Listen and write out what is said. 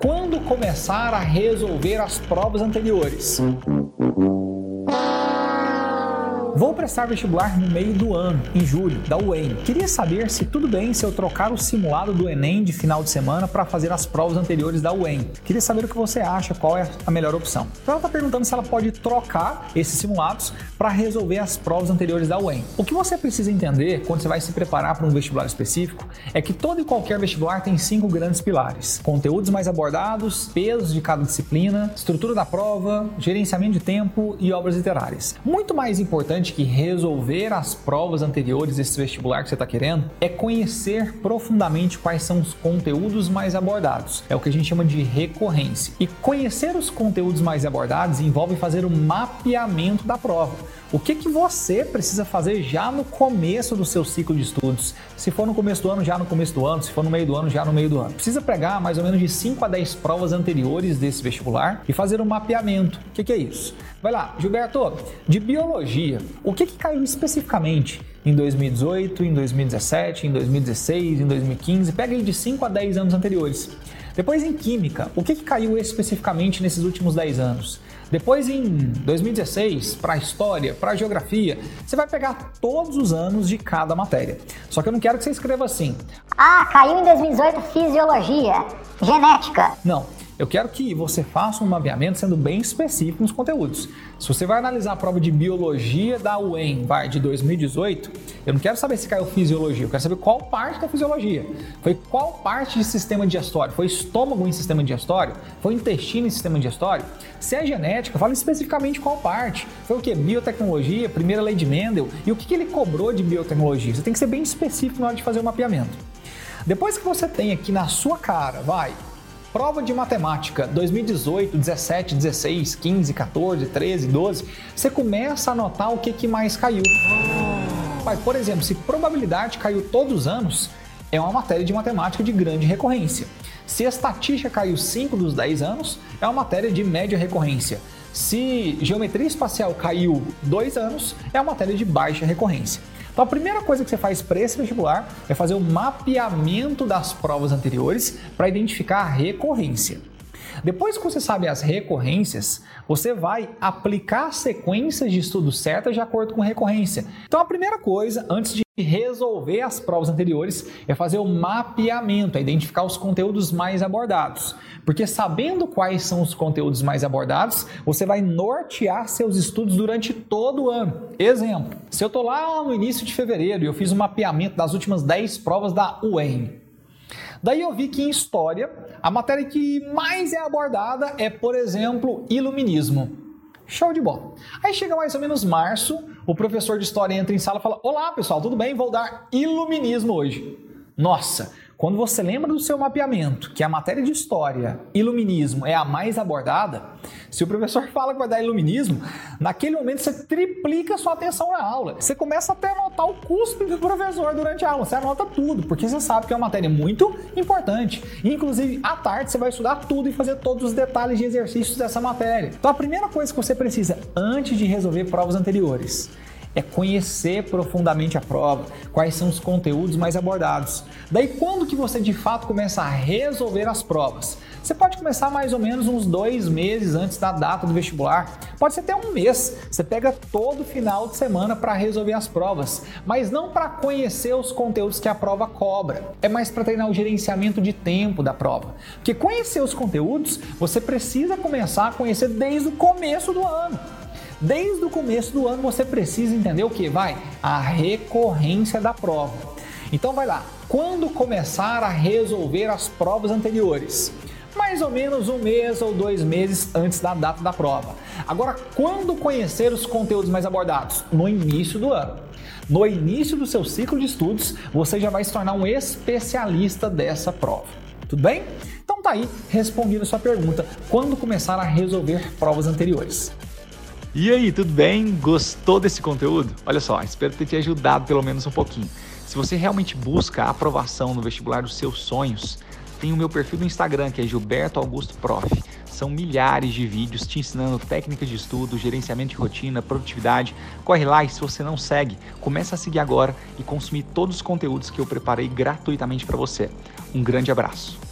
Quando começar a resolver as provas anteriores? Vou prestar vestibular no meio do ano, em julho, da UEM. Queria saber se tudo bem se eu trocar o simulado do Enem de final de semana para fazer as provas anteriores da UEM. Queria saber o que você acha, qual é a melhor opção. Então ela está perguntando se ela pode trocar esses simulados para resolver as provas anteriores da UEM. O que você precisa entender quando você vai se preparar para um vestibular específico é que todo e qualquer vestibular tem cinco grandes pilares: conteúdos mais abordados, pesos de cada disciplina, estrutura da prova, gerenciamento de tempo e obras literárias. Muito mais importante importante que resolver as provas anteriores desse vestibular que você está querendo é conhecer profundamente quais são os conteúdos mais abordados. É o que a gente chama de recorrência. E conhecer os conteúdos mais abordados envolve fazer o mapeamento da prova. O que, que você precisa fazer já no começo do seu ciclo de estudos? Se for no começo do ano, já no começo do ano. Se for no meio do ano, já no meio do ano. Precisa pegar mais ou menos de 5 a 10 provas anteriores desse vestibular e fazer um mapeamento. O que, que é isso? Vai lá, Gilberto, de biologia, o que, que caiu especificamente em 2018, em 2017, em 2016, em 2015? Pega aí de 5 a 10 anos anteriores. Depois em química, o que, que caiu especificamente nesses últimos 10 anos? Depois em 2016, para história, para geografia, você vai pegar todos os anos de cada matéria. Só que eu não quero que você escreva assim. Ah, caiu em 2018 fisiologia, genética. Não. Eu quero que você faça um mapeamento sendo bem específico nos conteúdos. Se você vai analisar a prova de biologia da UEM vai, de 2018, eu não quero saber se caiu fisiologia, eu quero saber qual parte da fisiologia. Foi qual parte de sistema digestório? Foi estômago em sistema digestório? Foi intestino em sistema digestório? Se é genética, fala especificamente qual parte. Foi o que? Biotecnologia, primeira lei de Mendel. E o que, que ele cobrou de biotecnologia? Você tem que ser bem específico na hora de fazer o mapeamento. Depois que você tem aqui na sua cara, vai, Prova de matemática 2018, 17, 16, 15, 14, 13, 12, você começa a notar o que, que mais caiu. Pai, por exemplo, se probabilidade caiu todos os anos, é uma matéria de matemática de grande recorrência. Se estatística caiu 5 dos 10 anos, é uma matéria de média recorrência. Se geometria espacial caiu 2 anos, é uma matéria de baixa recorrência. Então a primeira coisa que você faz para esse vestibular é fazer o mapeamento das provas anteriores para identificar a recorrência. Depois que você sabe as recorrências, você vai aplicar sequências de estudo certas de acordo com recorrência. Então a primeira coisa, antes de resolver as provas anteriores é fazer o mapeamento, é identificar os conteúdos mais abordados. Porque sabendo quais são os conteúdos mais abordados, você vai nortear seus estudos durante todo o ano. Exemplo, se eu estou lá no início de fevereiro e eu fiz o um mapeamento das últimas 10 provas da UEM, Daí eu vi que em história, a matéria que mais é abordada é, por exemplo, iluminismo. Show de bola. Aí chega mais ou menos março, o professor de história entra em sala e fala: Olá pessoal, tudo bem? Vou dar iluminismo hoje. Nossa, quando você lembra do seu mapeamento, que a matéria de história, iluminismo, é a mais abordada, se o professor fala que vai dar iluminismo, naquele momento você triplica sua atenção na aula. Você começa até a anotar o custo do professor durante a aula. Você anota tudo, porque você sabe que é uma matéria muito importante. Inclusive, à tarde você vai estudar tudo e fazer todos os detalhes de exercícios dessa matéria. Então, a primeira coisa que você precisa antes de resolver provas anteriores é conhecer profundamente a prova, quais são os conteúdos mais abordados. Daí, quando que você de fato começa a resolver as provas? Você pode começar mais ou menos uns dois meses antes da data do vestibular, pode ser até um mês. Você pega todo final de semana para resolver as provas, mas não para conhecer os conteúdos que a prova cobra, é mais para treinar o gerenciamento de tempo da prova. Porque conhecer os conteúdos, você precisa começar a conhecer desde o começo do ano. Desde o começo do ano você precisa entender o que? Vai, a recorrência da prova. Então vai lá, quando começar a resolver as provas anteriores? mais ou menos um mês ou dois meses antes da data da prova. Agora, quando conhecer os conteúdos mais abordados? No início do ano. No início do seu ciclo de estudos, você já vai se tornar um especialista dessa prova. Tudo bem? Então tá aí, respondendo a sua pergunta, quando começar a resolver provas anteriores? E aí, tudo bem? Gostou desse conteúdo? Olha só, espero ter te ajudado pelo menos um pouquinho. Se você realmente busca a aprovação no vestibular dos seus sonhos, tem o meu perfil do Instagram, que é Gilberto Augusto Prof. São milhares de vídeos te ensinando técnicas de estudo, gerenciamento de rotina, produtividade. Corre lá e se você não segue, começa a seguir agora e consumir todos os conteúdos que eu preparei gratuitamente para você. Um grande abraço.